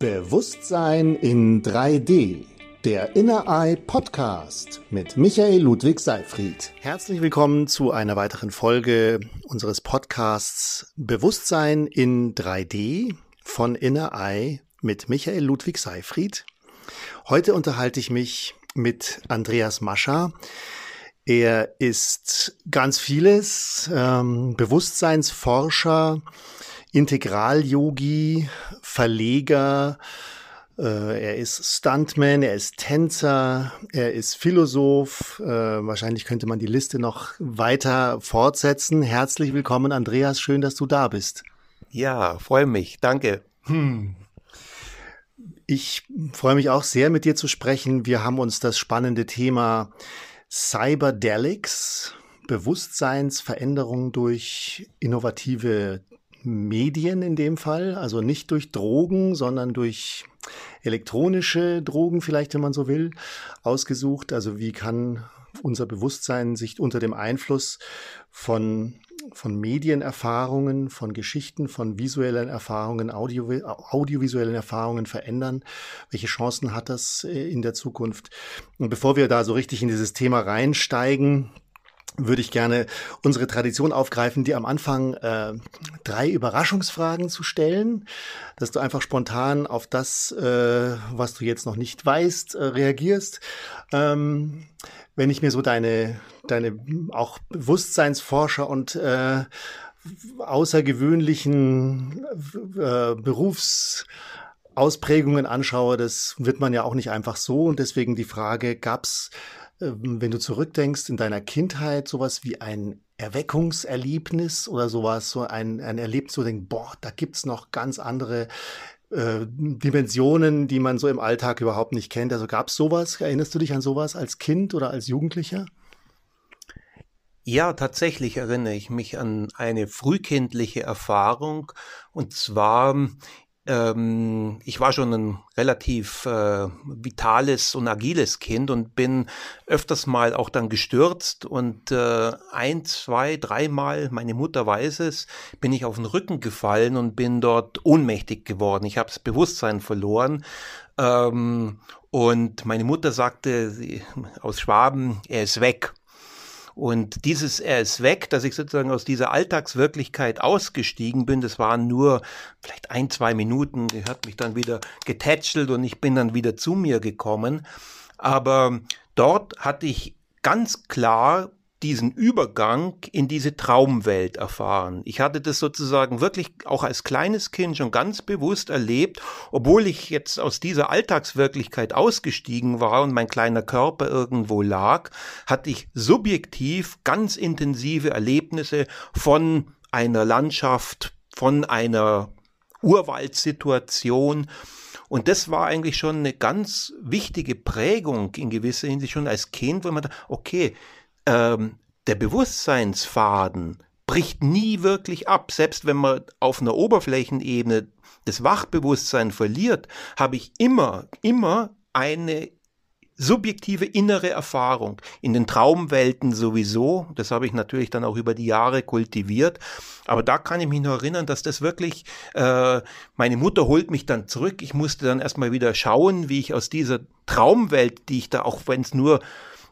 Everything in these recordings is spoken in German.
Bewusstsein in 3D. Der Inner Eye Podcast mit Michael Ludwig Seifried. Herzlich willkommen zu einer weiteren Folge unseres Podcasts Bewusstsein in 3D von Inner Eye mit Michael Ludwig Seifried. Heute unterhalte ich mich mit Andreas Mascher. Er ist ganz vieles, ähm, Bewusstseinsforscher, Integral-Yogi, Verleger, äh, er ist Stuntman, er ist Tänzer, er ist Philosoph. Äh, wahrscheinlich könnte man die Liste noch weiter fortsetzen. Herzlich willkommen, Andreas. Schön, dass du da bist. Ja, freue mich. Danke. Hm. Ich freue mich auch sehr, mit dir zu sprechen. Wir haben uns das spannende Thema Cyberdelics, Bewusstseinsveränderung durch innovative Medien in dem Fall, also nicht durch Drogen, sondern durch elektronische Drogen vielleicht, wenn man so will, ausgesucht. Also wie kann unser Bewusstsein sich unter dem Einfluss von von Medienerfahrungen, von Geschichten, von visuellen Erfahrungen, Audio, audiovisuellen Erfahrungen verändern? Welche Chancen hat das äh, in der Zukunft? Und bevor wir da so richtig in dieses Thema reinsteigen, würde ich gerne unsere Tradition aufgreifen, die am Anfang äh, drei Überraschungsfragen zu stellen, dass du einfach spontan auf das, äh, was du jetzt noch nicht weißt, äh, reagierst. Ähm, wenn ich mir so deine, deine auch Bewusstseinsforscher und äh, außergewöhnlichen äh, Berufsausprägungen anschaue, das wird man ja auch nicht einfach so. Und deswegen die Frage, gab's ähm, wenn du zurückdenkst in deiner Kindheit, sowas wie ein Erweckungserlebnis oder sowas, so ein, ein Erlebnis, wo du denkst, boah, da gibt's noch ganz andere äh, Dimensionen, die man so im Alltag überhaupt nicht kennt. Also gab's sowas? Erinnerst du dich an sowas als Kind oder als Jugendlicher? Ja, tatsächlich erinnere ich mich an eine frühkindliche Erfahrung. Und zwar ähm, ich war schon ein relativ äh, vitales und agiles Kind und bin öfters mal auch dann gestürzt und äh, ein, zwei, dreimal, meine Mutter weiß es, bin ich auf den Rücken gefallen und bin dort ohnmächtig geworden. Ich habe das Bewusstsein verloren. Ähm, und meine Mutter sagte aus Schwaben, er ist weg. Und dieses Er ist weg, dass ich sozusagen aus dieser Alltagswirklichkeit ausgestiegen bin, das waren nur vielleicht ein, zwei Minuten. Die hat mich dann wieder getätschelt und ich bin dann wieder zu mir gekommen. Aber dort hatte ich ganz klar diesen Übergang in diese Traumwelt erfahren. Ich hatte das sozusagen wirklich auch als kleines Kind schon ganz bewusst erlebt, obwohl ich jetzt aus dieser Alltagswirklichkeit ausgestiegen war und mein kleiner Körper irgendwo lag, hatte ich subjektiv ganz intensive Erlebnisse von einer Landschaft, von einer Urwaldsituation, und das war eigentlich schon eine ganz wichtige Prägung in gewisser Hinsicht schon als Kind, wo man da, okay, ähm, der Bewusstseinsfaden bricht nie wirklich ab. Selbst wenn man auf einer Oberflächenebene das Wachbewusstsein verliert, habe ich immer, immer eine subjektive innere Erfahrung. In den Traumwelten sowieso. Das habe ich natürlich dann auch über die Jahre kultiviert. Aber da kann ich mich noch erinnern, dass das wirklich, äh, meine Mutter holt mich dann zurück. Ich musste dann erstmal wieder schauen, wie ich aus dieser Traumwelt, die ich da, auch wenn es nur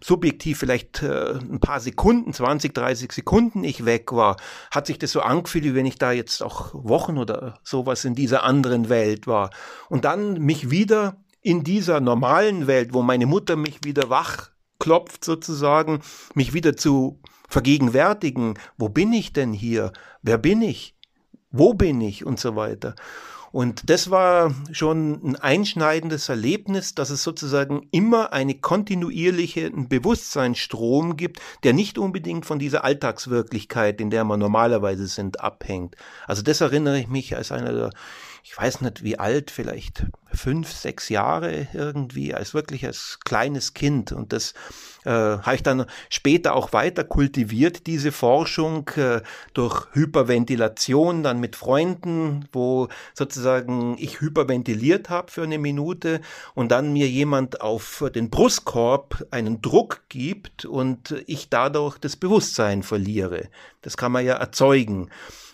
subjektiv vielleicht äh, ein paar Sekunden, 20, 30 Sekunden ich weg war, hat sich das so angefühlt, wie wenn ich da jetzt auch Wochen oder sowas in dieser anderen Welt war. Und dann mich wieder in dieser normalen Welt, wo meine Mutter mich wieder wach klopft sozusagen, mich wieder zu vergegenwärtigen, wo bin ich denn hier? Wer bin ich? Wo bin ich? Und so weiter. Und das war schon ein einschneidendes Erlebnis, dass es sozusagen immer eine kontinuierliche Bewusstseinsstrom gibt, der nicht unbedingt von dieser Alltagswirklichkeit, in der man normalerweise sind, abhängt. Also das erinnere ich mich als einer der ich weiß nicht wie alt, vielleicht fünf, sechs Jahre irgendwie, als wirklich als kleines Kind. Und das äh, habe ich dann später auch weiter kultiviert, diese Forschung äh, durch Hyperventilation, dann mit Freunden, wo sozusagen ich hyperventiliert habe für eine Minute und dann mir jemand auf den Brustkorb einen Druck gibt und ich dadurch das Bewusstsein verliere. Das kann man ja erzeugen.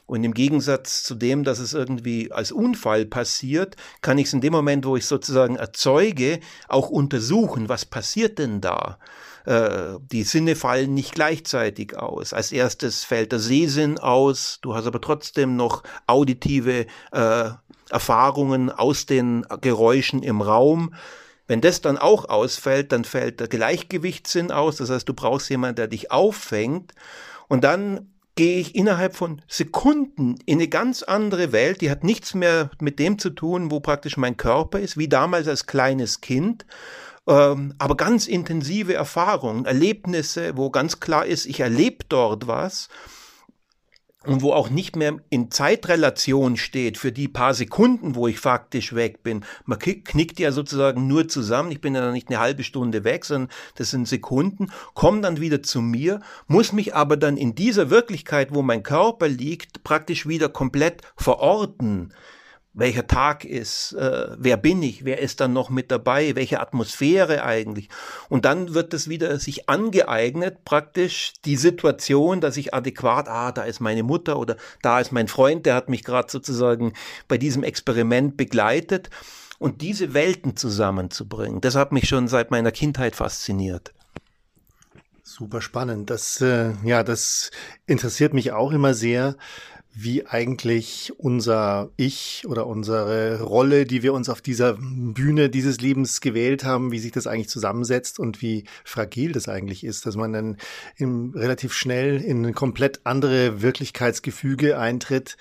Und im Gegensatz zu dem, dass es irgendwie als Unfall passiert, kann ich es in dem Moment, wo ich sozusagen erzeuge, auch untersuchen, was passiert denn da? Äh, die Sinne fallen nicht gleichzeitig aus. Als erstes fällt der Sehsinn aus, du hast aber trotzdem noch auditive äh, Erfahrungen aus den Geräuschen im Raum. Wenn das dann auch ausfällt, dann fällt der Gleichgewichtssinn aus. Das heißt, du brauchst jemanden, der dich auffängt. Und dann gehe ich innerhalb von Sekunden in eine ganz andere Welt, die hat nichts mehr mit dem zu tun, wo praktisch mein Körper ist, wie damals als kleines Kind, ähm, aber ganz intensive Erfahrungen, Erlebnisse, wo ganz klar ist, ich erlebe dort was und wo auch nicht mehr in Zeitrelation steht für die paar Sekunden, wo ich faktisch weg bin. Man knickt ja sozusagen nur zusammen. Ich bin ja nicht eine halbe Stunde weg, sondern das sind Sekunden, komme dann wieder zu mir, muss mich aber dann in dieser Wirklichkeit, wo mein Körper liegt, praktisch wieder komplett verorten welcher Tag ist, äh, wer bin ich, wer ist dann noch mit dabei, welche Atmosphäre eigentlich. Und dann wird es wieder sich angeeignet, praktisch die Situation, dass ich adäquat, ah, da ist meine Mutter oder da ist mein Freund, der hat mich gerade sozusagen bei diesem Experiment begleitet. Und diese Welten zusammenzubringen, das hat mich schon seit meiner Kindheit fasziniert. Super spannend. Das, äh, ja, das interessiert mich auch immer sehr wie eigentlich unser Ich oder unsere Rolle, die wir uns auf dieser Bühne dieses Lebens gewählt haben, wie sich das eigentlich zusammensetzt und wie fragil das eigentlich ist, dass man dann im, relativ schnell in ein komplett andere Wirklichkeitsgefüge eintritt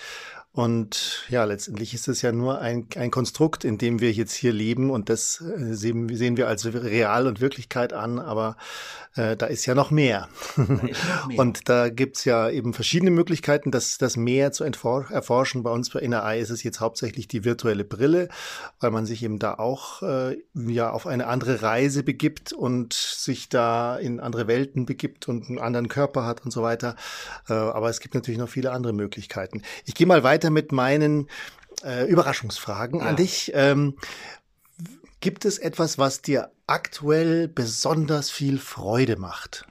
und ja, letztendlich ist es ja nur ein, ein Konstrukt, in dem wir jetzt hier leben und das äh, sehen, sehen wir als Real und Wirklichkeit an, aber äh, da ist ja noch mehr. noch mehr. und da gibt's ja eben verschiedene Möglichkeiten, das, das mehr zu erforschen. Bei uns bei NRI ist es jetzt hauptsächlich die virtuelle Brille, weil man sich eben da auch äh, ja auf eine andere Reise begibt und sich da in andere Welten begibt und einen anderen Körper hat und so weiter. Äh, aber es gibt natürlich noch viele andere Möglichkeiten. Ich gehe mal weiter weiter mit meinen äh, Überraschungsfragen ja. an dich. Ähm, gibt es etwas, was dir aktuell besonders viel Freude macht?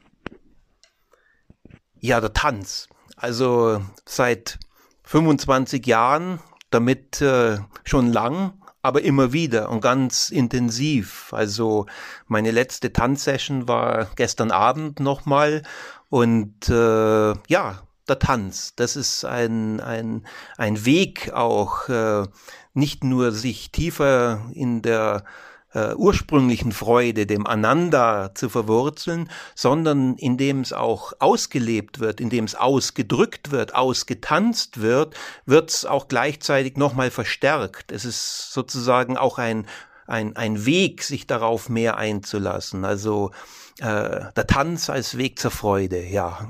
Ja, der Tanz. Also seit 25 Jahren, damit äh, schon lang, aber immer wieder und ganz intensiv. Also meine letzte Tanzsession war gestern Abend nochmal und äh, ja, der Tanz. Das ist ein, ein, ein Weg auch, äh, nicht nur sich tiefer in der äh, ursprünglichen Freude, dem Ananda zu verwurzeln, sondern indem es auch ausgelebt wird, indem es ausgedrückt wird, ausgetanzt wird, wird es auch gleichzeitig nochmal verstärkt. Es ist sozusagen auch ein, ein, ein Weg, sich darauf mehr einzulassen. Also äh, der Tanz als Weg zur Freude, ja.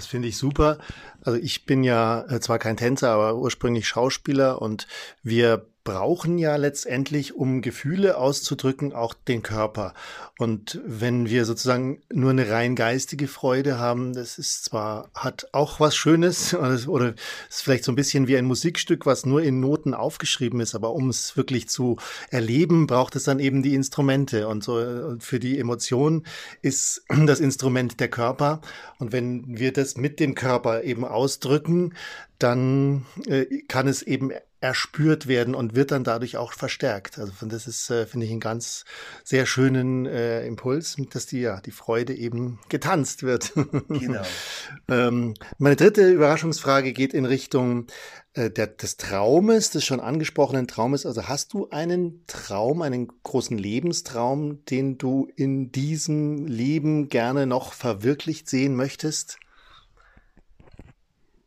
Das finde ich super. Also ich bin ja äh, zwar kein Tänzer, aber ursprünglich Schauspieler und wir brauchen ja letztendlich, um Gefühle auszudrücken, auch den Körper. Und wenn wir sozusagen nur eine rein geistige Freude haben, das ist zwar, hat auch was Schönes oder ist vielleicht so ein bisschen wie ein Musikstück, was nur in Noten aufgeschrieben ist, aber um es wirklich zu erleben, braucht es dann eben die Instrumente. Und so und für die Emotion ist das Instrument der Körper. Und wenn wir das mit dem Körper eben ausdrücken, dann äh, kann es eben erspürt werden und wird dann dadurch auch verstärkt. Also von das ist, äh, finde ich, einen ganz sehr schönen äh, Impuls, dass die ja die Freude eben getanzt wird. Genau. ähm, meine dritte Überraschungsfrage geht in Richtung äh, der, des Traumes, des schon angesprochenen Traumes. Also hast du einen Traum, einen großen Lebenstraum, den du in diesem Leben gerne noch verwirklicht sehen möchtest?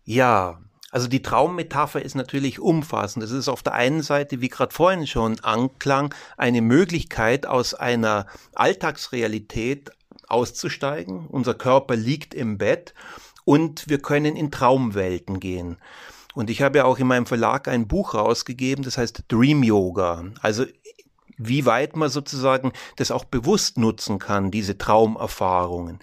Ja, also die Traummetapher ist natürlich umfassend. Es ist auf der einen Seite, wie gerade vorhin schon anklang, eine Möglichkeit aus einer Alltagsrealität auszusteigen. Unser Körper liegt im Bett und wir können in Traumwelten gehen. Und ich habe ja auch in meinem Verlag ein Buch rausgegeben, das heißt Dream Yoga. Also wie weit man sozusagen das auch bewusst nutzen kann, diese Traumerfahrungen.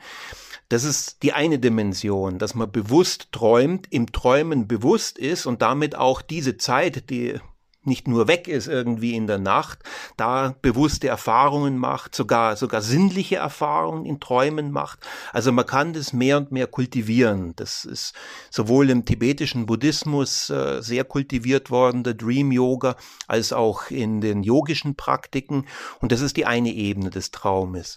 Das ist die eine Dimension, dass man bewusst träumt, im Träumen bewusst ist und damit auch diese Zeit, die nicht nur weg ist irgendwie in der Nacht, da bewusste Erfahrungen macht, sogar, sogar sinnliche Erfahrungen in Träumen macht. Also man kann das mehr und mehr kultivieren. Das ist sowohl im tibetischen Buddhismus äh, sehr kultiviert worden, der Dream Yoga, als auch in den yogischen Praktiken. Und das ist die eine Ebene des Traumes.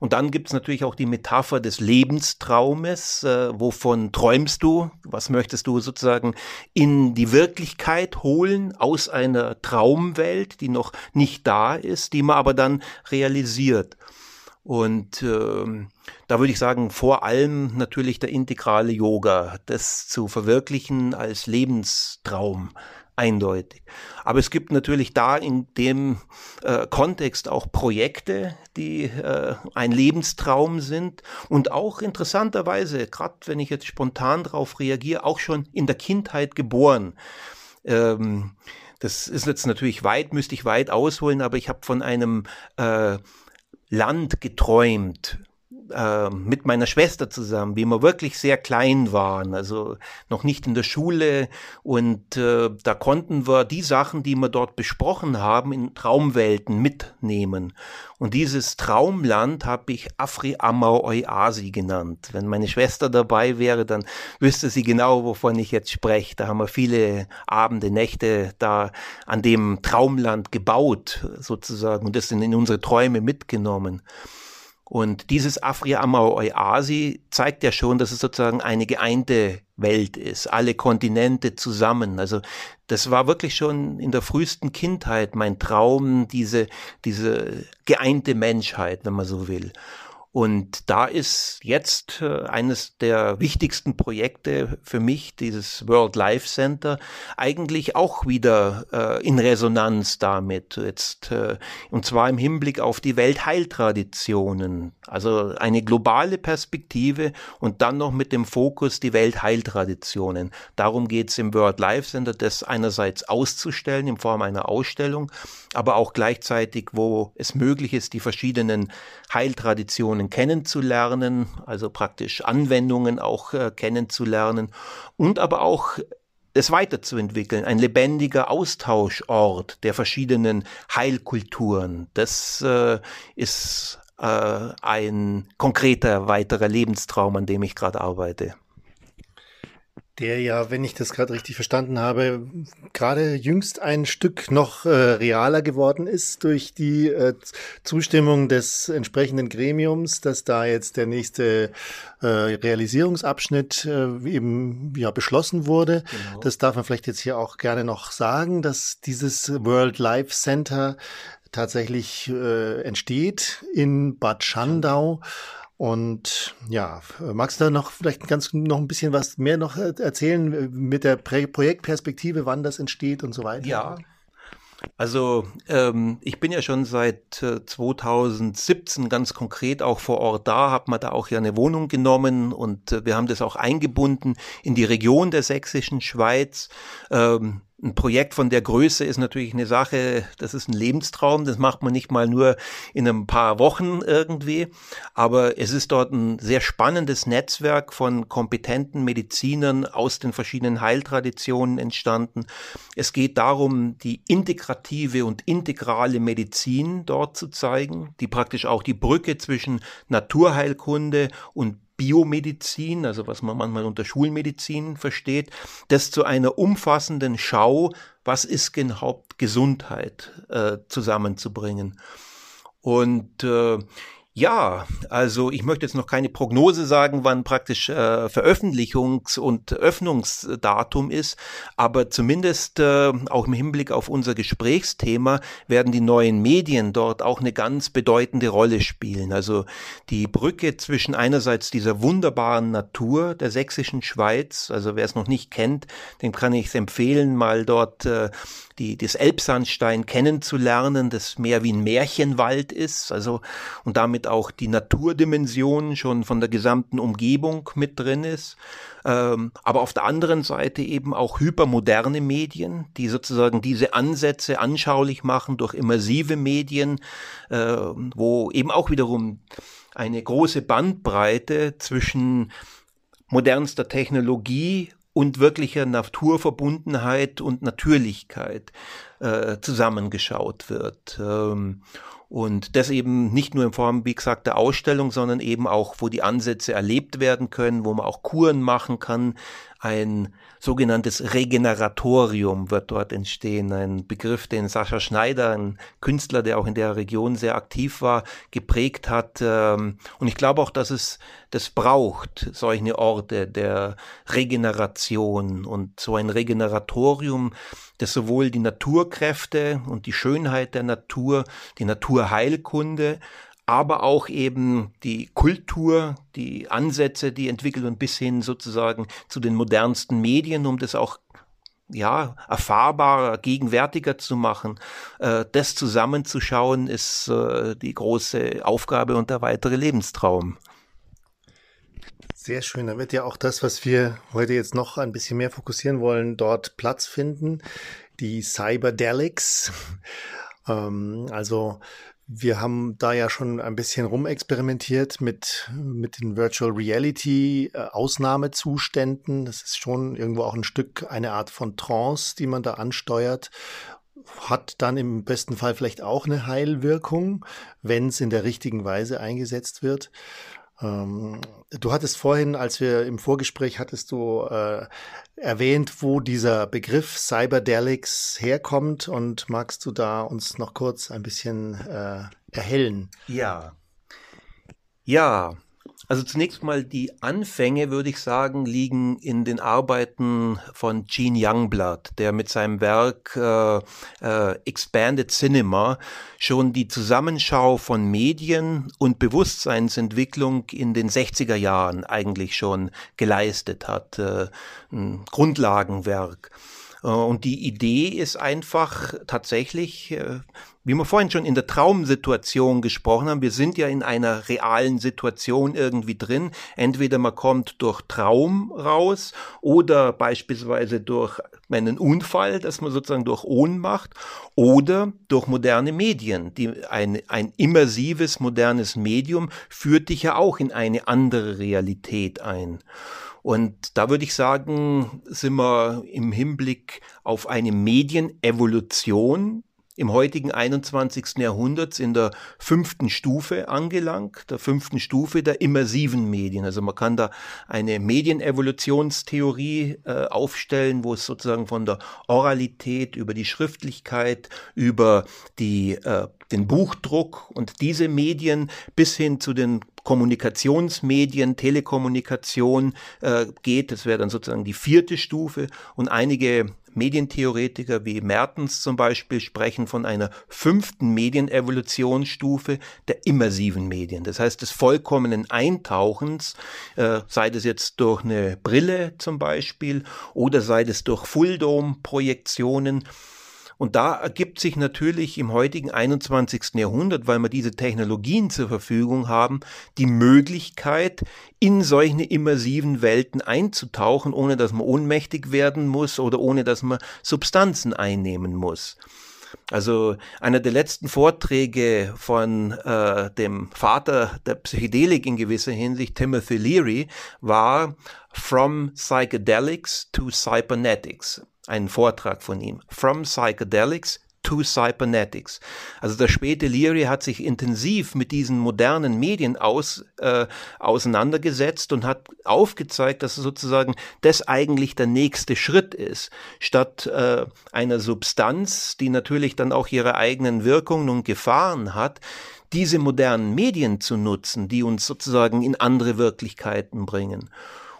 Und dann gibt es natürlich auch die Metapher des Lebenstraumes. Äh, wovon träumst du? Was möchtest du sozusagen in die Wirklichkeit holen aus einer Traumwelt, die noch nicht da ist, die man aber dann realisiert? Und äh, da würde ich sagen, vor allem natürlich der integrale Yoga, das zu verwirklichen als Lebenstraum eindeutig. Aber es gibt natürlich da in dem äh, Kontext auch Projekte, die äh, ein Lebenstraum sind und auch interessanterweise, gerade wenn ich jetzt spontan darauf reagiere, auch schon in der Kindheit geboren. Ähm, das ist jetzt natürlich weit, müsste ich weit ausholen, aber ich habe von einem äh, Land geträumt, äh, mit meiner Schwester zusammen, wie wir wirklich sehr klein waren, also noch nicht in der Schule und äh, da konnten wir die Sachen, die wir dort besprochen haben, in Traumwelten mitnehmen. Und dieses Traumland habe ich Afri Amau Euasi genannt. Wenn meine Schwester dabei wäre, dann wüsste sie genau, wovon ich jetzt spreche. Da haben wir viele Abende, Nächte da an dem Traumland gebaut, sozusagen, und das sind in unsere Träume mitgenommen. Und dieses Afria Amau Euasi zeigt ja schon, dass es sozusagen eine geeinte Welt ist, alle Kontinente zusammen. Also das war wirklich schon in der frühesten Kindheit mein Traum, diese, diese geeinte Menschheit, wenn man so will. Und da ist jetzt äh, eines der wichtigsten Projekte für mich, dieses World Life Center, eigentlich auch wieder äh, in Resonanz damit. Jetzt, äh, und zwar im Hinblick auf die Weltheiltraditionen. Also eine globale Perspektive und dann noch mit dem Fokus die Weltheiltraditionen. Darum geht es im World Life Center, das einerseits auszustellen in Form einer Ausstellung, aber auch gleichzeitig, wo es möglich ist, die verschiedenen Heiltraditionen Themen kennenzulernen, also praktisch Anwendungen auch äh, kennenzulernen und aber auch es weiterzuentwickeln, ein lebendiger Austauschort der verschiedenen Heilkulturen. Das äh, ist äh, ein konkreter weiterer Lebenstraum, an dem ich gerade arbeite der ja, wenn ich das gerade richtig verstanden habe, gerade jüngst ein Stück noch äh, realer geworden ist durch die äh, Zustimmung des entsprechenden Gremiums, dass da jetzt der nächste äh, Realisierungsabschnitt äh, eben ja beschlossen wurde. Genau. Das darf man vielleicht jetzt hier auch gerne noch sagen, dass dieses World Life Center tatsächlich äh, entsteht in Bad Schandau. Und ja, magst du da noch vielleicht ganz noch ein bisschen was mehr noch erzählen mit der Projektperspektive, wann das entsteht und so weiter? Ja. Also ähm, ich bin ja schon seit äh, 2017 ganz konkret auch vor Ort da, habe mir da auch ja eine Wohnung genommen und äh, wir haben das auch eingebunden in die Region der sächsischen Schweiz. Ähm, ein Projekt von der Größe ist natürlich eine Sache, das ist ein Lebenstraum, das macht man nicht mal nur in ein paar Wochen irgendwie, aber es ist dort ein sehr spannendes Netzwerk von kompetenten Medizinern aus den verschiedenen Heiltraditionen entstanden. Es geht darum, die integrative und integrale Medizin dort zu zeigen, die praktisch auch die Brücke zwischen Naturheilkunde und Biomedizin, also was man manchmal unter Schulmedizin versteht, das zu einer umfassenden Schau, was ist überhaupt Gesundheit, äh, zusammenzubringen. Und äh, ja, also ich möchte jetzt noch keine Prognose sagen, wann praktisch äh, Veröffentlichungs- und Öffnungsdatum ist, aber zumindest äh, auch im Hinblick auf unser Gesprächsthema werden die neuen Medien dort auch eine ganz bedeutende Rolle spielen. Also die Brücke zwischen einerseits dieser wunderbaren Natur der sächsischen Schweiz, also wer es noch nicht kennt, dem kann ich es empfehlen, mal dort äh, die, das Elbsandstein kennenzulernen, das mehr wie ein Märchenwald ist, also und damit auch die Naturdimension schon von der gesamten Umgebung mit drin ist. Ähm, aber auf der anderen Seite eben auch hypermoderne Medien, die sozusagen diese Ansätze anschaulich machen durch immersive Medien, äh, wo eben auch wiederum eine große Bandbreite zwischen modernster Technologie und wirklicher Naturverbundenheit und Natürlichkeit äh, zusammengeschaut wird. Ähm, und das eben nicht nur in Form, wie gesagt, der Ausstellung, sondern eben auch, wo die Ansätze erlebt werden können, wo man auch Kuren machen kann, ein sogenanntes Regeneratorium wird dort entstehen. Ein Begriff, den Sascha Schneider, ein Künstler, der auch in der Region sehr aktiv war, geprägt hat. Ähm, und ich glaube auch, dass es das braucht, solche Orte der Regeneration und so ein Regeneratorium, das sowohl die Naturkräfte und die Schönheit der Natur, die Naturheilkunde, aber auch eben die Kultur, die Ansätze, die entwickelt und bis hin sozusagen zu den modernsten Medien, um das auch ja, erfahrbarer, gegenwärtiger zu machen. Äh, das zusammenzuschauen, ist äh, die große Aufgabe und der weitere Lebenstraum. Sehr schön. Da wird ja auch das, was wir heute jetzt noch ein bisschen mehr fokussieren wollen, dort Platz finden. Die Cyberdelics. ähm, also wir haben da ja schon ein bisschen rumexperimentiert mit, mit den Virtual Reality äh, Ausnahmezuständen. Das ist schon irgendwo auch ein Stück, eine Art von Trance, die man da ansteuert. Hat dann im besten Fall vielleicht auch eine Heilwirkung, wenn es in der richtigen Weise eingesetzt wird. Ähm, du hattest vorhin, als wir im Vorgespräch hattest du äh, erwähnt, wo dieser Begriff Cyberdelics herkommt und magst du da uns noch kurz ein bisschen äh, erhellen? Ja. Ja, also zunächst mal die Anfänge, würde ich sagen, liegen in den Arbeiten von Gene Youngblood, der mit seinem Werk äh, äh, Expanded Cinema schon die Zusammenschau von Medien und Bewusstseinsentwicklung in den 60er Jahren eigentlich schon geleistet hat. Äh, ein Grundlagenwerk. Äh, und die Idee ist einfach tatsächlich, äh, wie wir vorhin schon in der Traumsituation gesprochen haben, wir sind ja in einer realen Situation irgendwie drin. Entweder man kommt durch Traum raus oder beispielsweise durch einen Unfall, dass man sozusagen durch Ohnmacht oder durch moderne Medien. Die, ein, ein immersives, modernes Medium führt dich ja auch in eine andere Realität ein. Und da würde ich sagen, sind wir im Hinblick auf eine Medienevolution im heutigen 21. Jahrhunderts in der fünften Stufe angelangt, der fünften Stufe der immersiven Medien. Also man kann da eine Medienevolutionstheorie äh, aufstellen, wo es sozusagen von der Oralität über die Schriftlichkeit, über die, äh, den Buchdruck und diese Medien bis hin zu den Kommunikationsmedien, Telekommunikation äh, geht. Das wäre dann sozusagen die vierte Stufe und einige Medientheoretiker wie Mertens zum Beispiel sprechen von einer fünften Medienevolutionsstufe der immersiven Medien. Das heißt des vollkommenen Eintauchens, äh, sei das jetzt durch eine Brille zum Beispiel oder sei das durch Fulldome-Projektionen und da ergibt sich natürlich im heutigen 21. Jahrhundert, weil wir diese Technologien zur Verfügung haben, die Möglichkeit, in solche immersiven Welten einzutauchen, ohne dass man ohnmächtig werden muss oder ohne dass man Substanzen einnehmen muss. Also einer der letzten Vorträge von äh, dem Vater der Psychedelik in gewisser Hinsicht, Timothy Leary, war From Psychedelics to Cybernetics einen Vortrag von ihm. From Psychedelics to Cybernetics. Also der späte Leary hat sich intensiv mit diesen modernen Medien aus, äh, auseinandergesetzt und hat aufgezeigt, dass sozusagen das eigentlich der nächste Schritt ist. Statt äh, einer Substanz, die natürlich dann auch ihre eigenen Wirkungen und Gefahren hat, diese modernen Medien zu nutzen, die uns sozusagen in andere Wirklichkeiten bringen.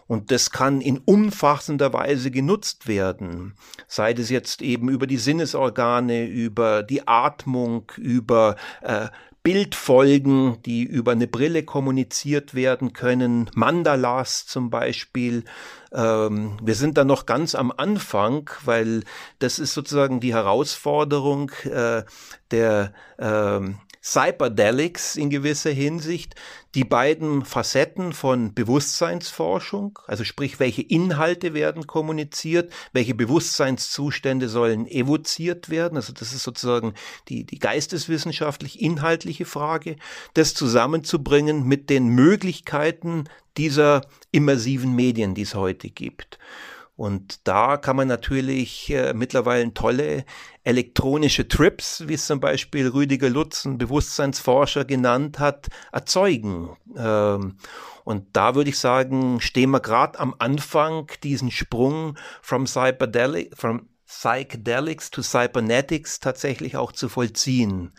Und das kann in umfassender Weise genutzt werden. Sei es jetzt eben über die Sinnesorgane, über die Atmung, über äh, Bildfolgen, die über eine Brille kommuniziert werden können, Mandalas zum Beispiel. Ähm, wir sind da noch ganz am Anfang, weil das ist sozusagen die Herausforderung äh, der ähm, Cyberdelics in gewisser Hinsicht, die beiden Facetten von Bewusstseinsforschung, also sprich, welche Inhalte werden kommuniziert, welche Bewusstseinszustände sollen evoziert werden, also das ist sozusagen die, die geisteswissenschaftlich inhaltliche Frage, das zusammenzubringen mit den Möglichkeiten dieser immersiven Medien, die es heute gibt. Und da kann man natürlich äh, mittlerweile tolle elektronische Trips, wie es zum Beispiel Rüdiger Lutz, ein Bewusstseinsforscher, genannt hat, erzeugen. Ähm, und da würde ich sagen, stehen wir gerade am Anfang diesen Sprung from, from Psychedelics to Cybernetics tatsächlich auch zu vollziehen.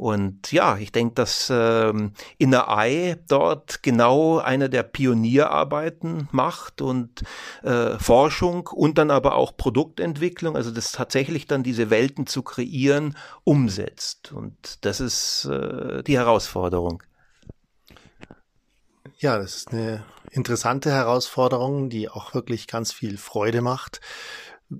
Und ja, ich denke, dass ähm, Inner Eye dort genau eine der Pionierarbeiten macht und äh, Forschung und dann aber auch Produktentwicklung, also das tatsächlich dann diese Welten zu kreieren, umsetzt. Und das ist äh, die Herausforderung. Ja, das ist eine interessante Herausforderung, die auch wirklich ganz viel Freude macht.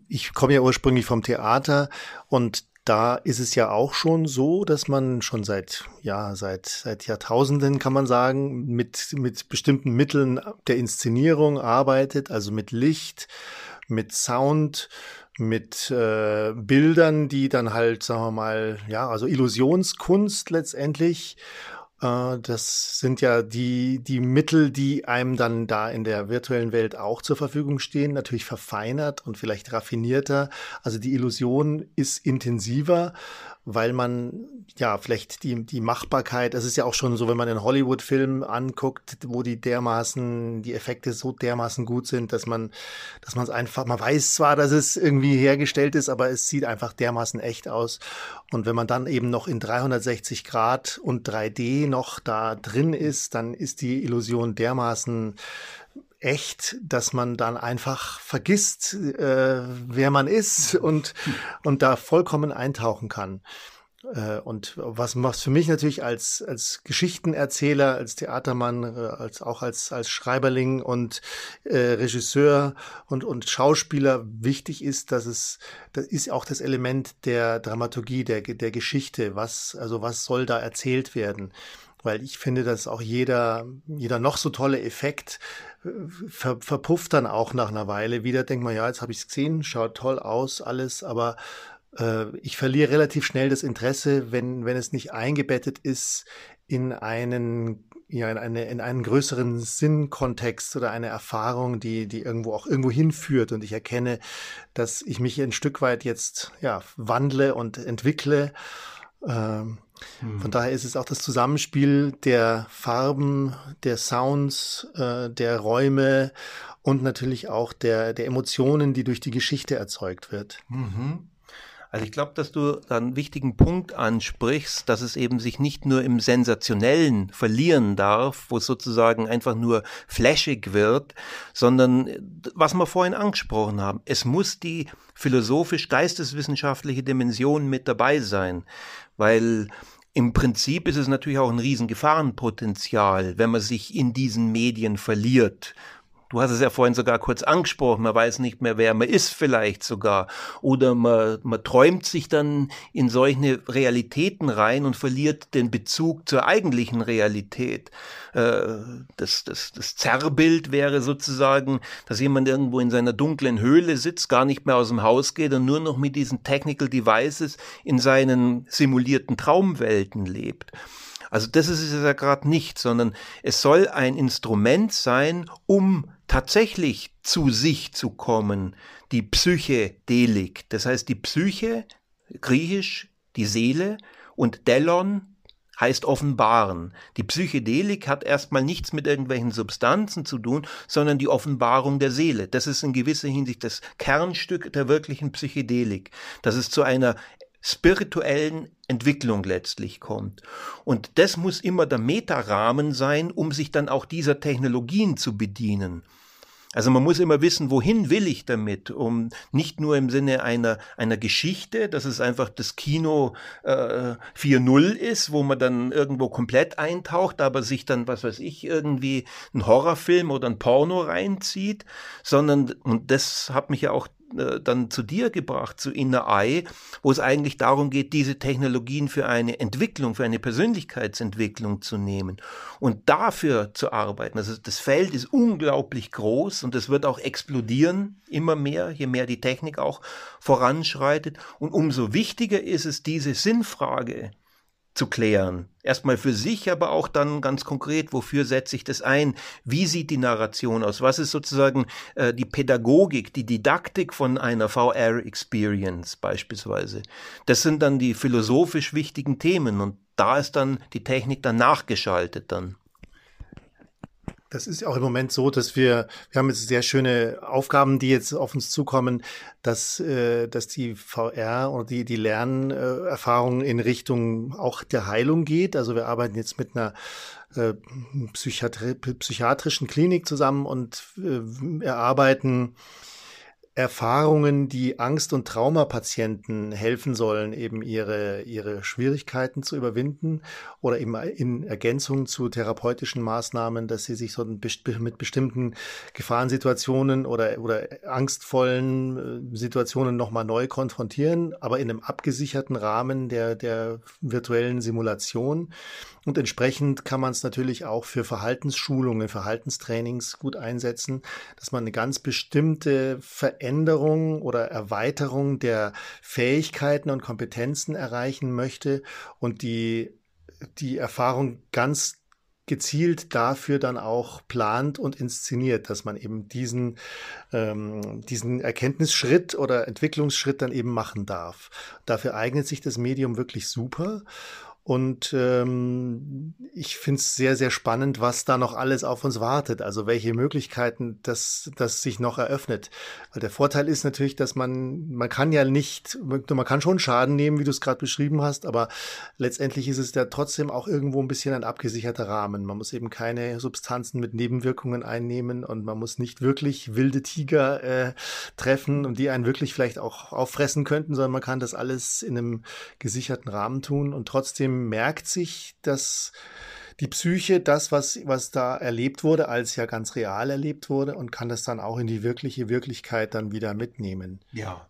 Ich komme ja ursprünglich vom Theater und da ist es ja auch schon so, dass man schon seit, ja, seit, seit Jahrtausenden kann man sagen, mit, mit bestimmten Mitteln der Inszenierung arbeitet, also mit Licht, mit Sound, mit äh, Bildern, die dann halt, sagen wir mal, ja, also Illusionskunst letztendlich das sind ja die, die Mittel, die einem dann da in der virtuellen Welt auch zur Verfügung stehen, natürlich verfeinert und vielleicht raffinierter. Also die Illusion ist intensiver, weil man ja vielleicht die, die Machbarkeit, es ist ja auch schon so, wenn man einen Hollywood-Film anguckt, wo die dermaßen, die Effekte so dermaßen gut sind, dass man, dass man es einfach, man weiß zwar, dass es irgendwie hergestellt ist, aber es sieht einfach dermaßen echt aus. Und wenn man dann eben noch in 360 Grad und 3D noch da drin ist, dann ist die Illusion dermaßen echt, dass man dann einfach vergisst, äh, wer man ist und, und da vollkommen eintauchen kann. Äh, und was was für mich natürlich als, als Geschichtenerzähler, als Theatermann, äh, als, auch als, als Schreiberling und äh, Regisseur und, und Schauspieler wichtig ist, dass es, das ist auch das Element der Dramaturgie, der, der Geschichte. Was, also was soll da erzählt werden? Weil ich finde, dass auch jeder, jeder noch so tolle Effekt ver, verpufft dann auch nach einer Weile wieder. Denkt man, ja, jetzt habe ich es gesehen, schaut toll aus, alles, aber äh, ich verliere relativ schnell das Interesse, wenn, wenn es nicht eingebettet ist in einen ja, in, eine, in einen größeren Sinnkontext oder eine Erfahrung, die, die irgendwo auch irgendwo hinführt und ich erkenne, dass ich mich ein Stück weit jetzt ja, wandle und entwickle. Ähm, hm. Von daher ist es auch das Zusammenspiel der Farben, der Sounds, äh, der Räume und natürlich auch der, der Emotionen, die durch die Geschichte erzeugt wird. Mhm. Also ich glaube, dass du da einen wichtigen Punkt ansprichst, dass es eben sich nicht nur im Sensationellen verlieren darf, wo es sozusagen einfach nur flashig wird, sondern was wir vorhin angesprochen haben, es muss die philosophisch-geisteswissenschaftliche Dimension mit dabei sein, weil im Prinzip ist es natürlich auch ein Riesengefahrenpotenzial, wenn man sich in diesen Medien verliert Du hast es ja vorhin sogar kurz angesprochen, man weiß nicht mehr, wer man ist vielleicht sogar. Oder man, man träumt sich dann in solche Realitäten rein und verliert den Bezug zur eigentlichen Realität. Äh, das, das, das Zerrbild wäre sozusagen, dass jemand irgendwo in seiner dunklen Höhle sitzt, gar nicht mehr aus dem Haus geht und nur noch mit diesen Technical Devices in seinen simulierten Traumwelten lebt. Also das ist es ja gerade nicht, sondern es soll ein Instrument sein, um tatsächlich zu sich zu kommen, die Psyche Delik. Das heißt, die Psyche, griechisch die Seele und Delon heißt offenbaren. Die Psychedelik hat erstmal nichts mit irgendwelchen Substanzen zu tun, sondern die Offenbarung der Seele. Das ist in gewisser Hinsicht das Kernstück der wirklichen Psychedelik. Dass es zu einer spirituellen Entwicklung letztlich kommt. Und das muss immer der Metarahmen sein, um sich dann auch dieser Technologien zu bedienen. Also man muss immer wissen, wohin will ich damit, um nicht nur im Sinne einer, einer Geschichte, dass es einfach das Kino äh, 4.0 ist, wo man dann irgendwo komplett eintaucht, aber sich dann, was weiß ich, irgendwie ein Horrorfilm oder ein Porno reinzieht, sondern, und das hat mich ja auch äh, dann zu dir gebracht, zu Inner Eye, wo es eigentlich darum geht, diese Technologien für eine Entwicklung, für eine Persönlichkeitsentwicklung zu nehmen und dafür zu arbeiten. Also das Feld ist unglaublich groß und es wird auch explodieren, immer mehr, je mehr die Technik auch voranschreitet. Und umso wichtiger ist es, diese Sinnfrage zu klären. Erstmal für sich, aber auch dann ganz konkret, wofür setze ich das ein? Wie sieht die Narration aus? Was ist sozusagen äh, die Pädagogik, die Didaktik von einer VR-Experience beispielsweise? Das sind dann die philosophisch wichtigen Themen und da ist dann die Technik dann nachgeschaltet dann. Das ist auch im Moment so, dass wir, wir haben jetzt sehr schöne Aufgaben, die jetzt auf uns zukommen, dass, äh, dass die VR oder die, die Lernerfahrung in Richtung auch der Heilung geht. Also wir arbeiten jetzt mit einer äh, Psychiatri psychiatrischen Klinik zusammen und äh, erarbeiten Erfahrungen, die Angst- und Traumapatienten helfen sollen, eben ihre, ihre Schwierigkeiten zu überwinden oder eben in Ergänzung zu therapeutischen Maßnahmen, dass sie sich so mit bestimmten Gefahrensituationen oder, oder angstvollen äh, Situationen nochmal neu konfrontieren, aber in einem abgesicherten Rahmen der, der virtuellen Simulation. Und entsprechend kann man es natürlich auch für Verhaltensschulungen, Verhaltenstrainings gut einsetzen, dass man eine ganz bestimmte Veränderung oder Erweiterung der Fähigkeiten und Kompetenzen erreichen möchte und die, die Erfahrung ganz gezielt dafür dann auch plant und inszeniert, dass man eben diesen, ähm, diesen Erkenntnisschritt oder Entwicklungsschritt dann eben machen darf. Dafür eignet sich das Medium wirklich super. Und ähm, ich finde es sehr, sehr spannend, was da noch alles auf uns wartet. Also welche Möglichkeiten das, das sich noch eröffnet. Weil der Vorteil ist natürlich, dass man, man kann ja nicht, man kann schon Schaden nehmen, wie du es gerade beschrieben hast, aber letztendlich ist es ja trotzdem auch irgendwo ein bisschen ein abgesicherter Rahmen. Man muss eben keine Substanzen mit Nebenwirkungen einnehmen und man muss nicht wirklich wilde Tiger äh, treffen und die einen wirklich vielleicht auch auffressen könnten, sondern man kann das alles in einem gesicherten Rahmen tun und trotzdem merkt sich, dass die Psyche das, was, was da erlebt wurde, als ja ganz real erlebt wurde und kann das dann auch in die wirkliche Wirklichkeit dann wieder mitnehmen. Ja.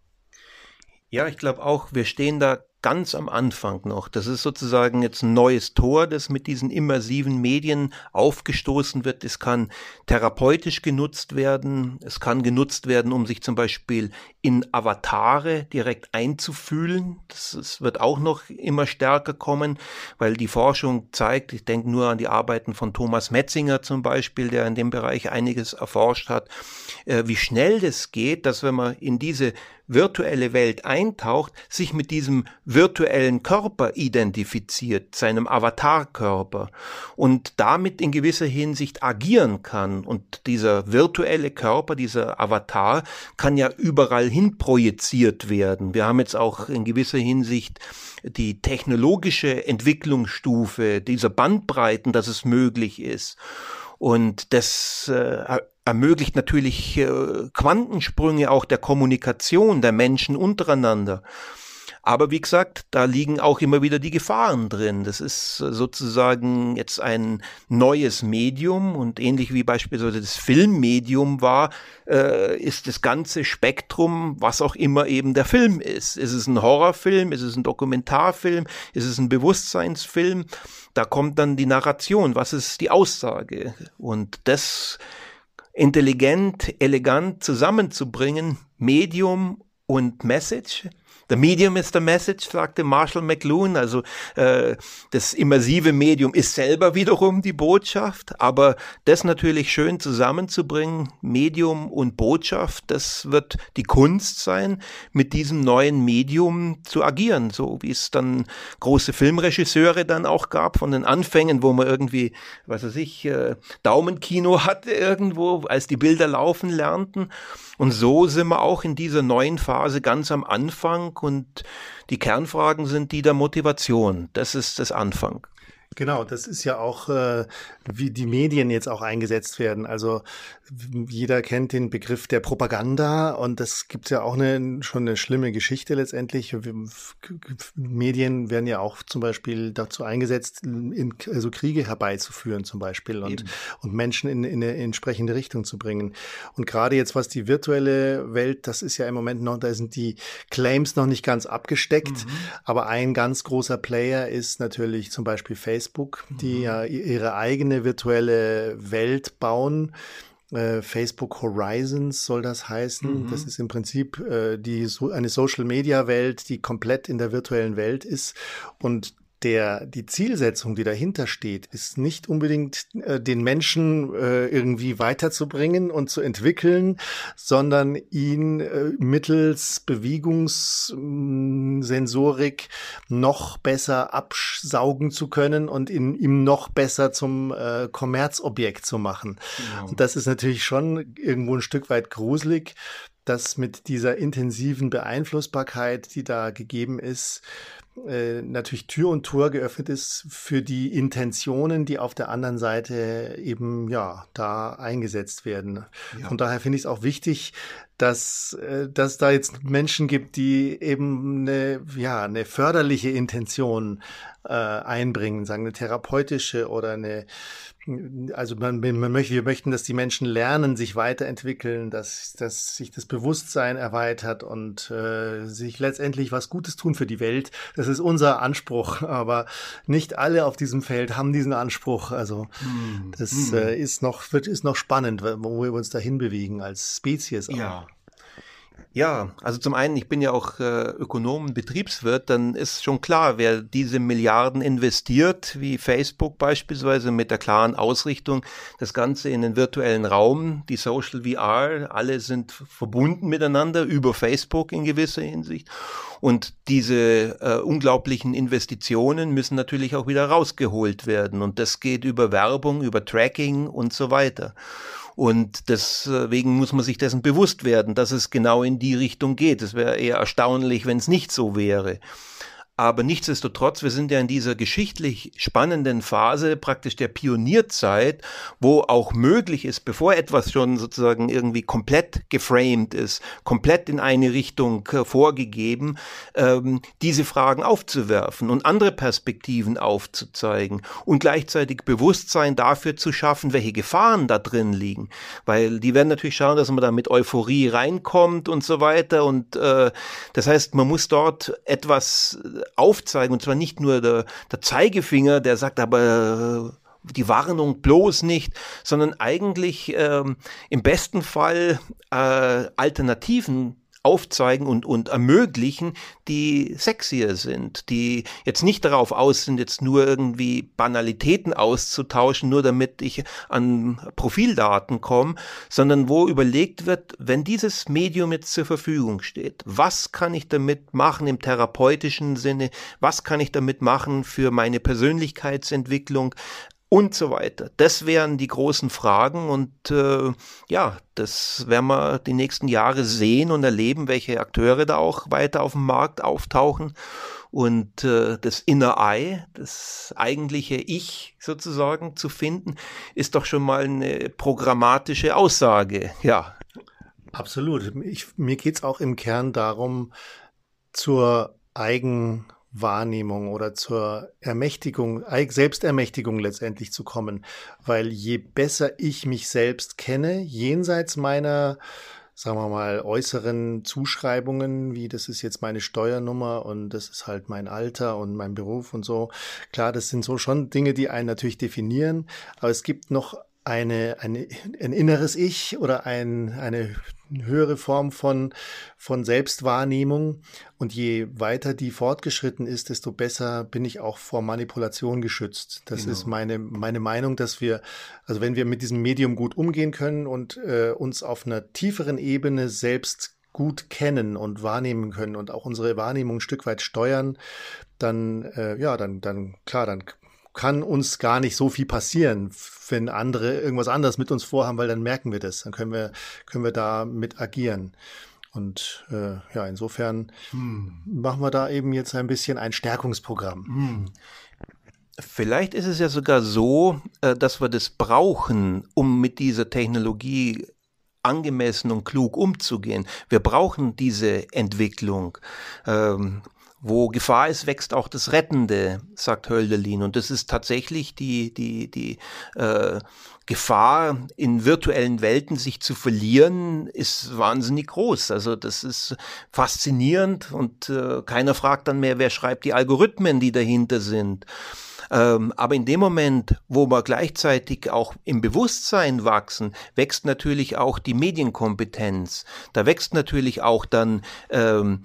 Ja, ich glaube auch, wir stehen da ganz am Anfang noch. Das ist sozusagen jetzt ein neues Tor, das mit diesen immersiven Medien aufgestoßen wird. Es kann therapeutisch genutzt werden. Es kann genutzt werden, um sich zum Beispiel in Avatare direkt einzufühlen. Das, das wird auch noch immer stärker kommen, weil die Forschung zeigt, ich denke nur an die Arbeiten von Thomas Metzinger zum Beispiel, der in dem Bereich einiges erforscht hat, äh, wie schnell das geht, dass wenn man in diese virtuelle Welt eintaucht, sich mit diesem virtuellen Körper identifiziert, seinem Avatarkörper und damit in gewisser Hinsicht agieren kann. Und dieser virtuelle Körper, dieser Avatar kann ja überall hin projiziert werden. Wir haben jetzt auch in gewisser Hinsicht die technologische Entwicklungsstufe dieser Bandbreiten, dass es möglich ist. Und das äh, ermöglicht natürlich äh, Quantensprünge auch der Kommunikation der Menschen untereinander. Aber wie gesagt, da liegen auch immer wieder die Gefahren drin. Das ist sozusagen jetzt ein neues Medium und ähnlich wie beispielsweise das Filmmedium war, äh, ist das ganze Spektrum, was auch immer eben der Film ist. Ist es ein Horrorfilm? Ist es ein Dokumentarfilm? Ist es ein Bewusstseinsfilm? Da kommt dann die Narration. Was ist die Aussage? Und das intelligent, elegant zusammenzubringen, Medium und Message, The medium is the message, sagte Marshall McLuhan. Also äh, das immersive Medium ist selber wiederum die Botschaft, aber das natürlich schön zusammenzubringen, Medium und Botschaft, das wird die Kunst sein, mit diesem neuen Medium zu agieren, so wie es dann große Filmregisseure dann auch gab von den Anfängen, wo man irgendwie, was weiß ich, äh, Daumenkino hatte irgendwo, als die Bilder laufen lernten. Und so sind wir auch in dieser neuen Phase ganz am Anfang und die Kernfragen sind die der Motivation. Das ist das Anfang. Genau, das ist ja auch, äh, wie die Medien jetzt auch eingesetzt werden. Also jeder kennt den Begriff der Propaganda und das gibt ja auch eine, schon eine schlimme Geschichte letztendlich. Medien werden ja auch zum Beispiel dazu eingesetzt, in, also Kriege herbeizuführen zum Beispiel und, und Menschen in, in eine entsprechende Richtung zu bringen. Und gerade jetzt, was die virtuelle Welt, das ist ja im Moment noch, da sind die Claims noch nicht ganz abgesteckt, mhm. aber ein ganz großer Player ist natürlich zum Beispiel Facebook, die mhm. ja ihre eigene virtuelle Welt bauen äh, Facebook Horizons soll das heißen. Mhm. Das ist im Prinzip äh, die, eine Social-Media-Welt, die komplett in der virtuellen Welt ist. Und der, die Zielsetzung, die dahinter steht, ist nicht unbedingt äh, den Menschen äh, irgendwie weiterzubringen und zu entwickeln, sondern ihn äh, mittels Bewegungssensorik noch besser absaugen zu können und in, ihm noch besser zum äh, Kommerzobjekt zu machen. Genau. Und das ist natürlich schon irgendwo ein Stück weit gruselig, dass mit dieser intensiven Beeinflussbarkeit, die da gegeben ist, äh, natürlich Tür und Tor geöffnet ist für die Intentionen, die auf der anderen Seite eben ja da eingesetzt werden. Ja. Von daher finde ich es auch wichtig, dass, äh, dass da jetzt Menschen gibt, die eben eine, ja, eine förderliche Intention äh, einbringen, sagen eine therapeutische oder eine also man, man möchte, wir möchten, dass die Menschen lernen, sich weiterentwickeln, dass, dass sich das Bewusstsein erweitert und äh, sich letztendlich was Gutes tun für die Welt. Das ist unser Anspruch, aber nicht alle auf diesem Feld haben diesen Anspruch. Also hm. das hm. Äh, ist noch wird ist noch spannend, wo wir uns dahin bewegen als Spezies. Auch. Ja. Ja, also zum einen, ich bin ja auch äh, Ökonom, Betriebswirt, dann ist schon klar, wer diese Milliarden investiert, wie Facebook beispielsweise mit der klaren Ausrichtung, das Ganze in den virtuellen Raum, die Social VR, alle sind verbunden miteinander über Facebook in gewisser Hinsicht. Und diese äh, unglaublichen Investitionen müssen natürlich auch wieder rausgeholt werden. Und das geht über Werbung, über Tracking und so weiter. Und deswegen muss man sich dessen bewusst werden, dass es genau in die Richtung geht. Es wäre eher erstaunlich, wenn es nicht so wäre. Aber nichtsdestotrotz, wir sind ja in dieser geschichtlich spannenden Phase praktisch der Pionierzeit, wo auch möglich ist, bevor etwas schon sozusagen irgendwie komplett geframed ist, komplett in eine Richtung äh, vorgegeben, ähm, diese Fragen aufzuwerfen und andere Perspektiven aufzuzeigen und gleichzeitig Bewusstsein dafür zu schaffen, welche Gefahren da drin liegen. Weil die werden natürlich schauen, dass man da mit Euphorie reinkommt und so weiter. Und äh, das heißt, man muss dort etwas aufzeigen, und zwar nicht nur der, der Zeigefinger, der sagt aber äh, die Warnung bloß nicht, sondern eigentlich ähm, im besten Fall äh, Alternativen aufzeigen und, und ermöglichen, die sexier sind, die jetzt nicht darauf aus sind, jetzt nur irgendwie Banalitäten auszutauschen, nur damit ich an Profildaten komme, sondern wo überlegt wird, wenn dieses Medium jetzt zur Verfügung steht, was kann ich damit machen im therapeutischen Sinne, was kann ich damit machen für meine Persönlichkeitsentwicklung, und so weiter. Das wären die großen Fragen und äh, ja, das werden wir die nächsten Jahre sehen und erleben, welche Akteure da auch weiter auf dem Markt auftauchen. Und äh, das Inner Eye, das eigentliche Ich sozusagen zu finden, ist doch schon mal eine programmatische Aussage, ja. Absolut. Ich, mir geht's auch im Kern darum, zur Eigen Wahrnehmung oder zur Ermächtigung, Selbstermächtigung letztendlich zu kommen. Weil je besser ich mich selbst kenne, jenseits meiner, sagen wir mal, äußeren Zuschreibungen, wie das ist jetzt meine Steuernummer und das ist halt mein Alter und mein Beruf und so. Klar, das sind so schon Dinge, die einen natürlich definieren, aber es gibt noch eine, eine, ein inneres Ich oder ein, eine höhere Form von, von Selbstwahrnehmung. Und je weiter die fortgeschritten ist, desto besser bin ich auch vor Manipulation geschützt. Das genau. ist meine, meine Meinung, dass wir, also wenn wir mit diesem Medium gut umgehen können und äh, uns auf einer tieferen Ebene selbst gut kennen und wahrnehmen können und auch unsere Wahrnehmung ein Stück weit steuern, dann, äh, ja, dann, dann, klar, dann kann uns gar nicht so viel passieren, wenn andere irgendwas anderes mit uns vorhaben, weil dann merken wir das, dann können wir, können wir da mit agieren. Und äh, ja, insofern hm. machen wir da eben jetzt ein bisschen ein Stärkungsprogramm. Hm. Vielleicht ist es ja sogar so, äh, dass wir das brauchen, um mit dieser Technologie angemessen und klug umzugehen. Wir brauchen diese Entwicklung. Ähm, wo Gefahr ist, wächst auch das Rettende, sagt Hölderlin. Und das ist tatsächlich die, die, die äh, Gefahr, in virtuellen Welten sich zu verlieren, ist wahnsinnig groß. Also das ist faszinierend und äh, keiner fragt dann mehr, wer schreibt die Algorithmen, die dahinter sind. Ähm, aber in dem Moment, wo wir gleichzeitig auch im Bewusstsein wachsen, wächst natürlich auch die Medienkompetenz. Da wächst natürlich auch dann ähm,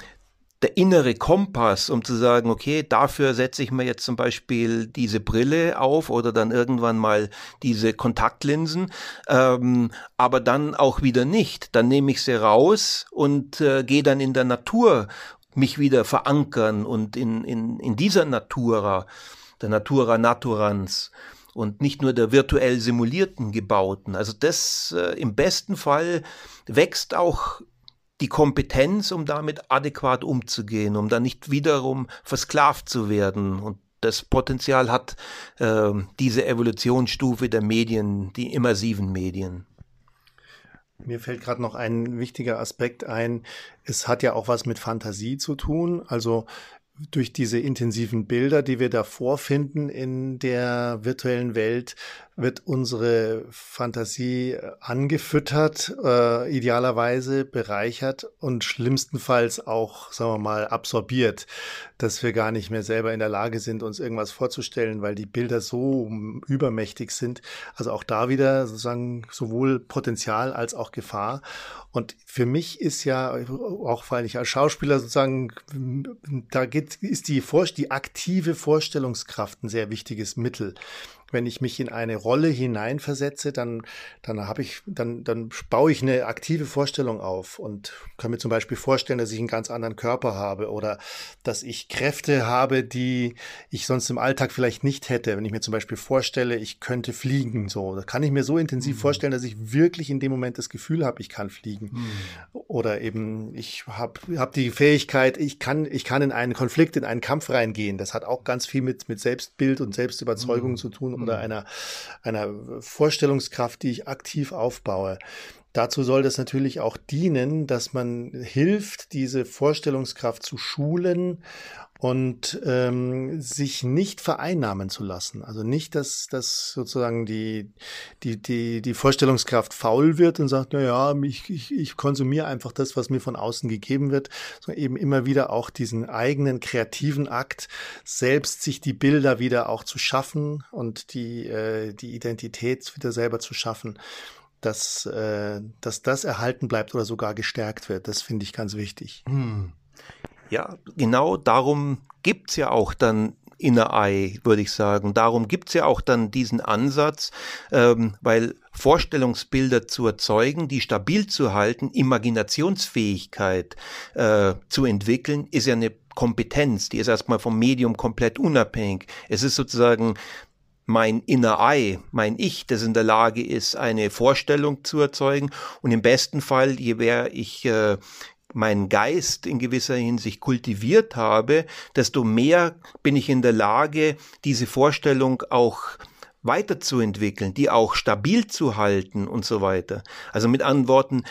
der innere Kompass, um zu sagen, okay, dafür setze ich mir jetzt zum Beispiel diese Brille auf oder dann irgendwann mal diese Kontaktlinsen, ähm, aber dann auch wieder nicht. Dann nehme ich sie raus und äh, gehe dann in der Natur mich wieder verankern und in, in, in dieser Natura, der Natura Naturans und nicht nur der virtuell simulierten gebauten. Also das äh, im besten Fall wächst auch die Kompetenz, um damit adäquat umzugehen, um dann nicht wiederum versklavt zu werden. Und das Potenzial hat äh, diese Evolutionsstufe der Medien, die immersiven Medien. Mir fällt gerade noch ein wichtiger Aspekt ein. Es hat ja auch was mit Fantasie zu tun. Also durch diese intensiven Bilder, die wir da vorfinden in der virtuellen Welt, wird unsere Fantasie äh, angefüttert, äh, idealerweise bereichert und schlimmstenfalls auch, sagen wir mal, absorbiert, dass wir gar nicht mehr selber in der Lage sind, uns irgendwas vorzustellen, weil die Bilder so übermächtig sind. Also auch da wieder sozusagen sowohl Potenzial als auch Gefahr. Und für mich ist ja, auch weil ich als Schauspieler sozusagen, da geht, ist die, die aktive Vorstellungskraft ein sehr wichtiges Mittel wenn ich mich in eine Rolle hineinversetze, dann, dann habe ich, dann, dann baue ich eine aktive Vorstellung auf und kann mir zum Beispiel vorstellen, dass ich einen ganz anderen Körper habe oder dass ich Kräfte habe, die ich sonst im Alltag vielleicht nicht hätte. Wenn ich mir zum Beispiel vorstelle, ich könnte fliegen, so, da kann ich mir so intensiv mhm. vorstellen, dass ich wirklich in dem Moment das Gefühl habe, ich kann fliegen. Mhm. Oder eben, ich habe hab die Fähigkeit, ich kann, ich kann in einen Konflikt, in einen Kampf reingehen. Das hat auch ganz viel mit, mit Selbstbild und Selbstüberzeugung mhm. zu tun oder mhm. einer, einer Vorstellungskraft, die ich aktiv aufbaue. Dazu soll das natürlich auch dienen, dass man hilft, diese Vorstellungskraft zu schulen und ähm, sich nicht vereinnahmen zu lassen. Also nicht, dass, dass sozusagen die, die, die, die Vorstellungskraft faul wird und sagt, na ja, ich, ich, ich konsumiere einfach das, was mir von außen gegeben wird, sondern eben immer wieder auch diesen eigenen kreativen Akt, selbst sich die Bilder wieder auch zu schaffen und die, äh, die Identität wieder selber zu schaffen dass, äh, dass das erhalten bleibt oder sogar gestärkt wird. Das finde ich ganz wichtig. Hm. Ja, genau darum gibt's ja auch dann Inner Eye, würde ich sagen. Darum gibt's ja auch dann diesen Ansatz, ähm, weil Vorstellungsbilder zu erzeugen, die stabil zu halten, Imaginationsfähigkeit äh, zu entwickeln, ist ja eine Kompetenz, die ist erstmal vom Medium komplett unabhängig. Es ist sozusagen mein Inner Eye, mein Ich, das in der Lage ist, eine Vorstellung zu erzeugen. Und im besten Fall, je mehr ich äh, meinen Geist in gewisser Hinsicht kultiviert habe, desto mehr bin ich in der Lage, diese Vorstellung auch weiterzuentwickeln, die auch stabil zu halten und so weiter. Also mit anderen Worten,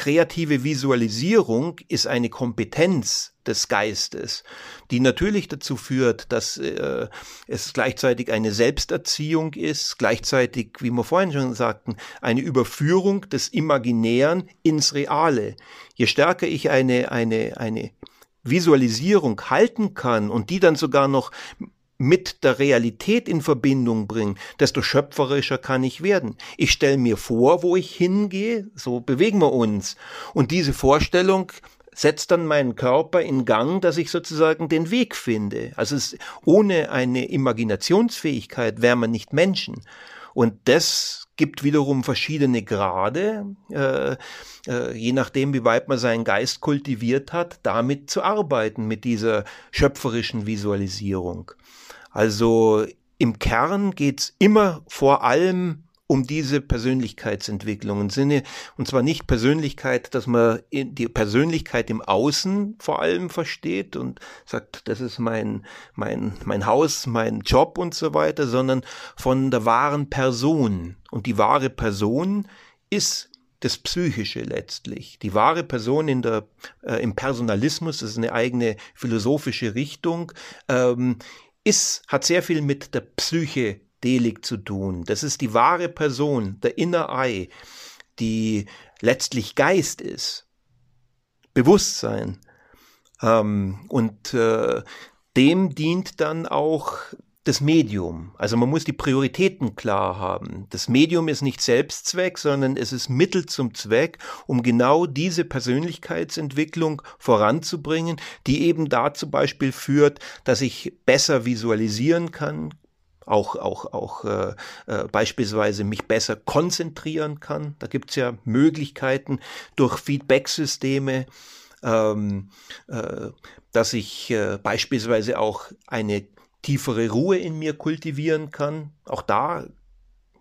kreative Visualisierung ist eine Kompetenz des Geistes, die natürlich dazu führt, dass äh, es gleichzeitig eine Selbsterziehung ist, gleichzeitig, wie wir vorhin schon sagten, eine Überführung des Imaginären ins Reale. Je stärker ich eine, eine, eine Visualisierung halten kann und die dann sogar noch mit der Realität in Verbindung bringen, desto schöpferischer kann ich werden. Ich stelle mir vor, wo ich hingehe, so bewegen wir uns. Und diese Vorstellung setzt dann meinen Körper in Gang, dass ich sozusagen den Weg finde. Also es, ohne eine Imaginationsfähigkeit wäre man nicht Menschen. Und das gibt wiederum verschiedene Grade, äh, äh, je nachdem, wie weit man seinen Geist kultiviert hat, damit zu arbeiten, mit dieser schöpferischen Visualisierung. Also im Kern geht's immer vor allem um diese Persönlichkeitsentwicklung im Sinne, und zwar nicht Persönlichkeit, dass man die Persönlichkeit im Außen vor allem versteht und sagt, das ist mein, mein, mein Haus, mein Job und so weiter, sondern von der wahren Person. Und die wahre Person ist das Psychische letztlich. Die wahre Person in der, äh, im Personalismus, das ist eine eigene philosophische Richtung, ähm, ist, hat sehr viel mit der Psyche Delig zu tun. Das ist die wahre Person, der Inner Eye, die letztlich Geist ist, Bewusstsein. Ähm, und äh, dem dient dann auch das Medium. Also man muss die Prioritäten klar haben. Das Medium ist nicht Selbstzweck, sondern es ist Mittel zum Zweck, um genau diese Persönlichkeitsentwicklung voranzubringen, die eben dazu Beispiel führt, dass ich besser visualisieren kann, auch, auch, auch äh, äh, beispielsweise mich besser konzentrieren kann. Da gibt's ja Möglichkeiten durch Feedback-Systeme, ähm, äh, dass ich äh, beispielsweise auch eine tiefere Ruhe in mir kultivieren kann. Auch da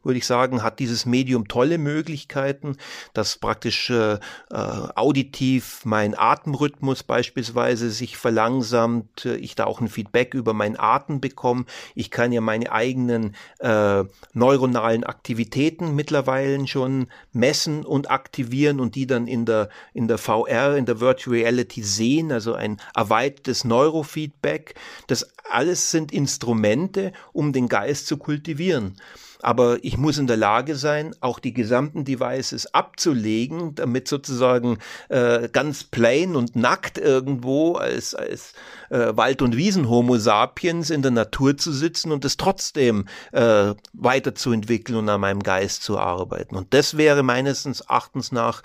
würde ich sagen, hat dieses Medium tolle Möglichkeiten, dass praktisch äh, äh, auditiv mein Atemrhythmus beispielsweise sich verlangsamt, äh, ich da auch ein Feedback über meinen Atem bekomme. Ich kann ja meine eigenen äh, neuronalen Aktivitäten mittlerweile schon messen und aktivieren und die dann in der, in der VR, in der Virtual Reality sehen, also ein erweitertes Neurofeedback. Das alles sind Instrumente, um den Geist zu kultivieren aber ich muss in der Lage sein, auch die gesamten Devices abzulegen, damit sozusagen äh, ganz plain und nackt irgendwo als, als äh, Wald- und Wiesen-Homo sapiens in der Natur zu sitzen und es trotzdem äh, weiterzuentwickeln und an meinem Geist zu arbeiten. Und das wäre meines Erachtens nach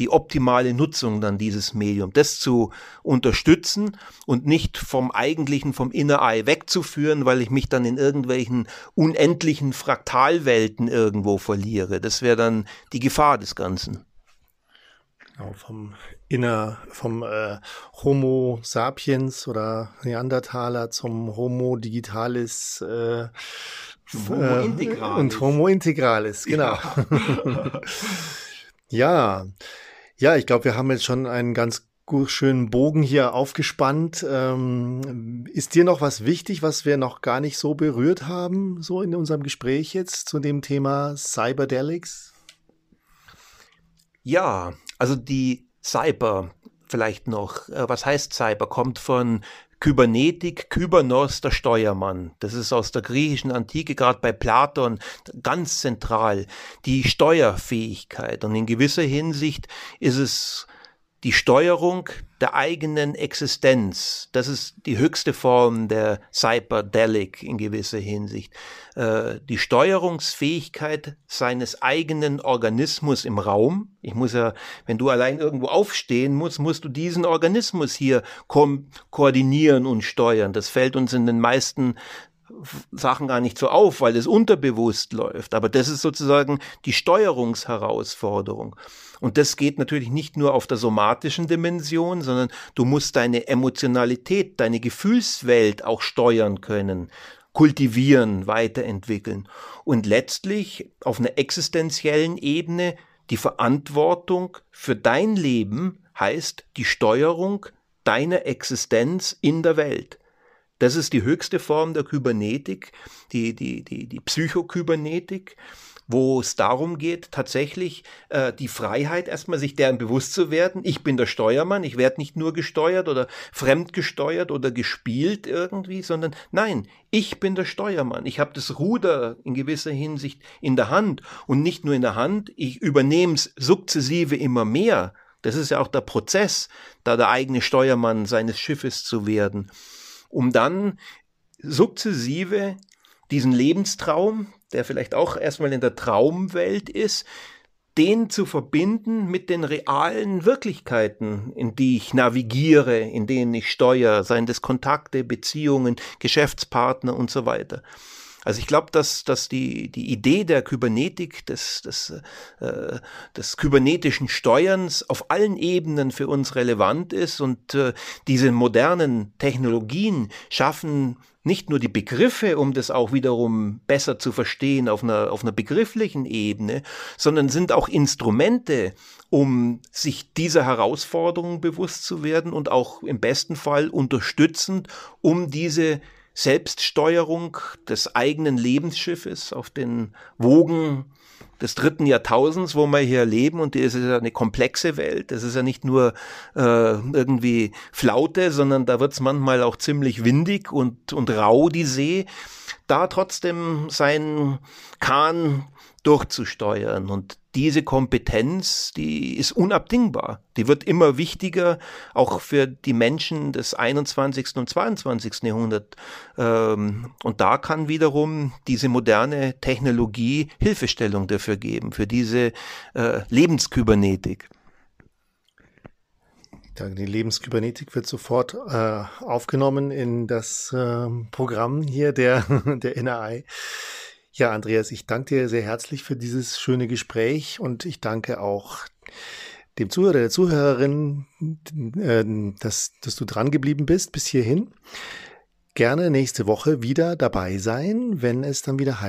die optimale Nutzung dann dieses Medium, das zu unterstützen und nicht vom eigentlichen, vom Inner Eye wegzuführen, weil ich mich dann in irgendwelchen unendlichen Fraktalwelten irgendwo verliere. Das wäre dann die Gefahr des Ganzen. Genau, vom Inner, vom äh, Homo sapiens oder Neandertaler zum Homo digitalis äh, Homo äh, integralis. und Homo integralis, genau. Ja. ja. Ja, ich glaube, wir haben jetzt schon einen ganz schönen Bogen hier aufgespannt. Ähm, ist dir noch was wichtig, was wir noch gar nicht so berührt haben, so in unserem Gespräch jetzt zu dem Thema Cyberdelics? Ja, also die Cyber vielleicht noch. Äh, was heißt Cyber? Kommt von Kybernetik, Kybernos, der Steuermann. Das ist aus der griechischen Antike, gerade bei Platon, ganz zentral. Die Steuerfähigkeit. Und in gewisser Hinsicht ist es die Steuerung der eigenen Existenz. Das ist die höchste Form der Cyberdelic in gewisser Hinsicht. Äh, die Steuerungsfähigkeit seines eigenen Organismus im Raum. Ich muss ja, wenn du allein irgendwo aufstehen musst, musst du diesen Organismus hier ko koordinieren und steuern. Das fällt uns in den meisten Sachen gar nicht so auf, weil es unterbewusst läuft. Aber das ist sozusagen die Steuerungsherausforderung. Und das geht natürlich nicht nur auf der somatischen Dimension, sondern du musst deine Emotionalität, deine Gefühlswelt auch steuern können, kultivieren, weiterentwickeln. Und letztlich auf einer existenziellen Ebene die Verantwortung für dein Leben heißt die Steuerung deiner Existenz in der Welt. Das ist die höchste Form der Kybernetik, die, die, die, die Psychokybernetik wo es darum geht, tatsächlich äh, die Freiheit erstmal sich deren bewusst zu werden. Ich bin der Steuermann, ich werde nicht nur gesteuert oder fremdgesteuert oder gespielt irgendwie, sondern nein, ich bin der Steuermann. Ich habe das Ruder in gewisser Hinsicht in der Hand und nicht nur in der Hand, ich übernehme es sukzessive immer mehr. Das ist ja auch der Prozess, da der eigene Steuermann seines Schiffes zu werden, um dann sukzessive diesen Lebenstraum, der vielleicht auch erstmal in der Traumwelt ist, den zu verbinden mit den realen Wirklichkeiten, in die ich navigiere, in denen ich steuere, seien das Kontakte, Beziehungen, Geschäftspartner und so weiter. Also ich glaube, dass, dass die, die Idee der Kybernetik, des, des, äh, des kybernetischen Steuerns auf allen Ebenen für uns relevant ist und äh, diese modernen Technologien schaffen nicht nur die Begriffe, um das auch wiederum besser zu verstehen auf einer, auf einer begrifflichen Ebene, sondern sind auch Instrumente, um sich dieser Herausforderungen bewusst zu werden und auch im besten Fall unterstützend, um diese Selbststeuerung des eigenen Lebensschiffes auf den Wogen des dritten Jahrtausends, wo wir hier leben, und das ist ja eine komplexe Welt. Das ist ja nicht nur äh, irgendwie Flaute, sondern da wird es manchmal auch ziemlich windig und, und rau, die See. Da trotzdem seinen Kahn durchzusteuern. Und diese Kompetenz, die ist unabdingbar. Die wird immer wichtiger, auch für die Menschen des 21. und 22. Jahrhunderts. Ähm, und da kann wiederum diese moderne Technologie Hilfestellung dafür geben, für diese äh, Lebenskybernetik. Die Lebenskybernetik wird sofort äh, aufgenommen in das äh, Programm hier der, der NRI. Ja, Andreas, ich danke dir sehr herzlich für dieses schöne Gespräch und ich danke auch dem Zuhörer, der Zuhörerin, äh, dass, dass du dran geblieben bist bis hierhin. Gerne nächste Woche wieder dabei sein, wenn es dann wieder heißt.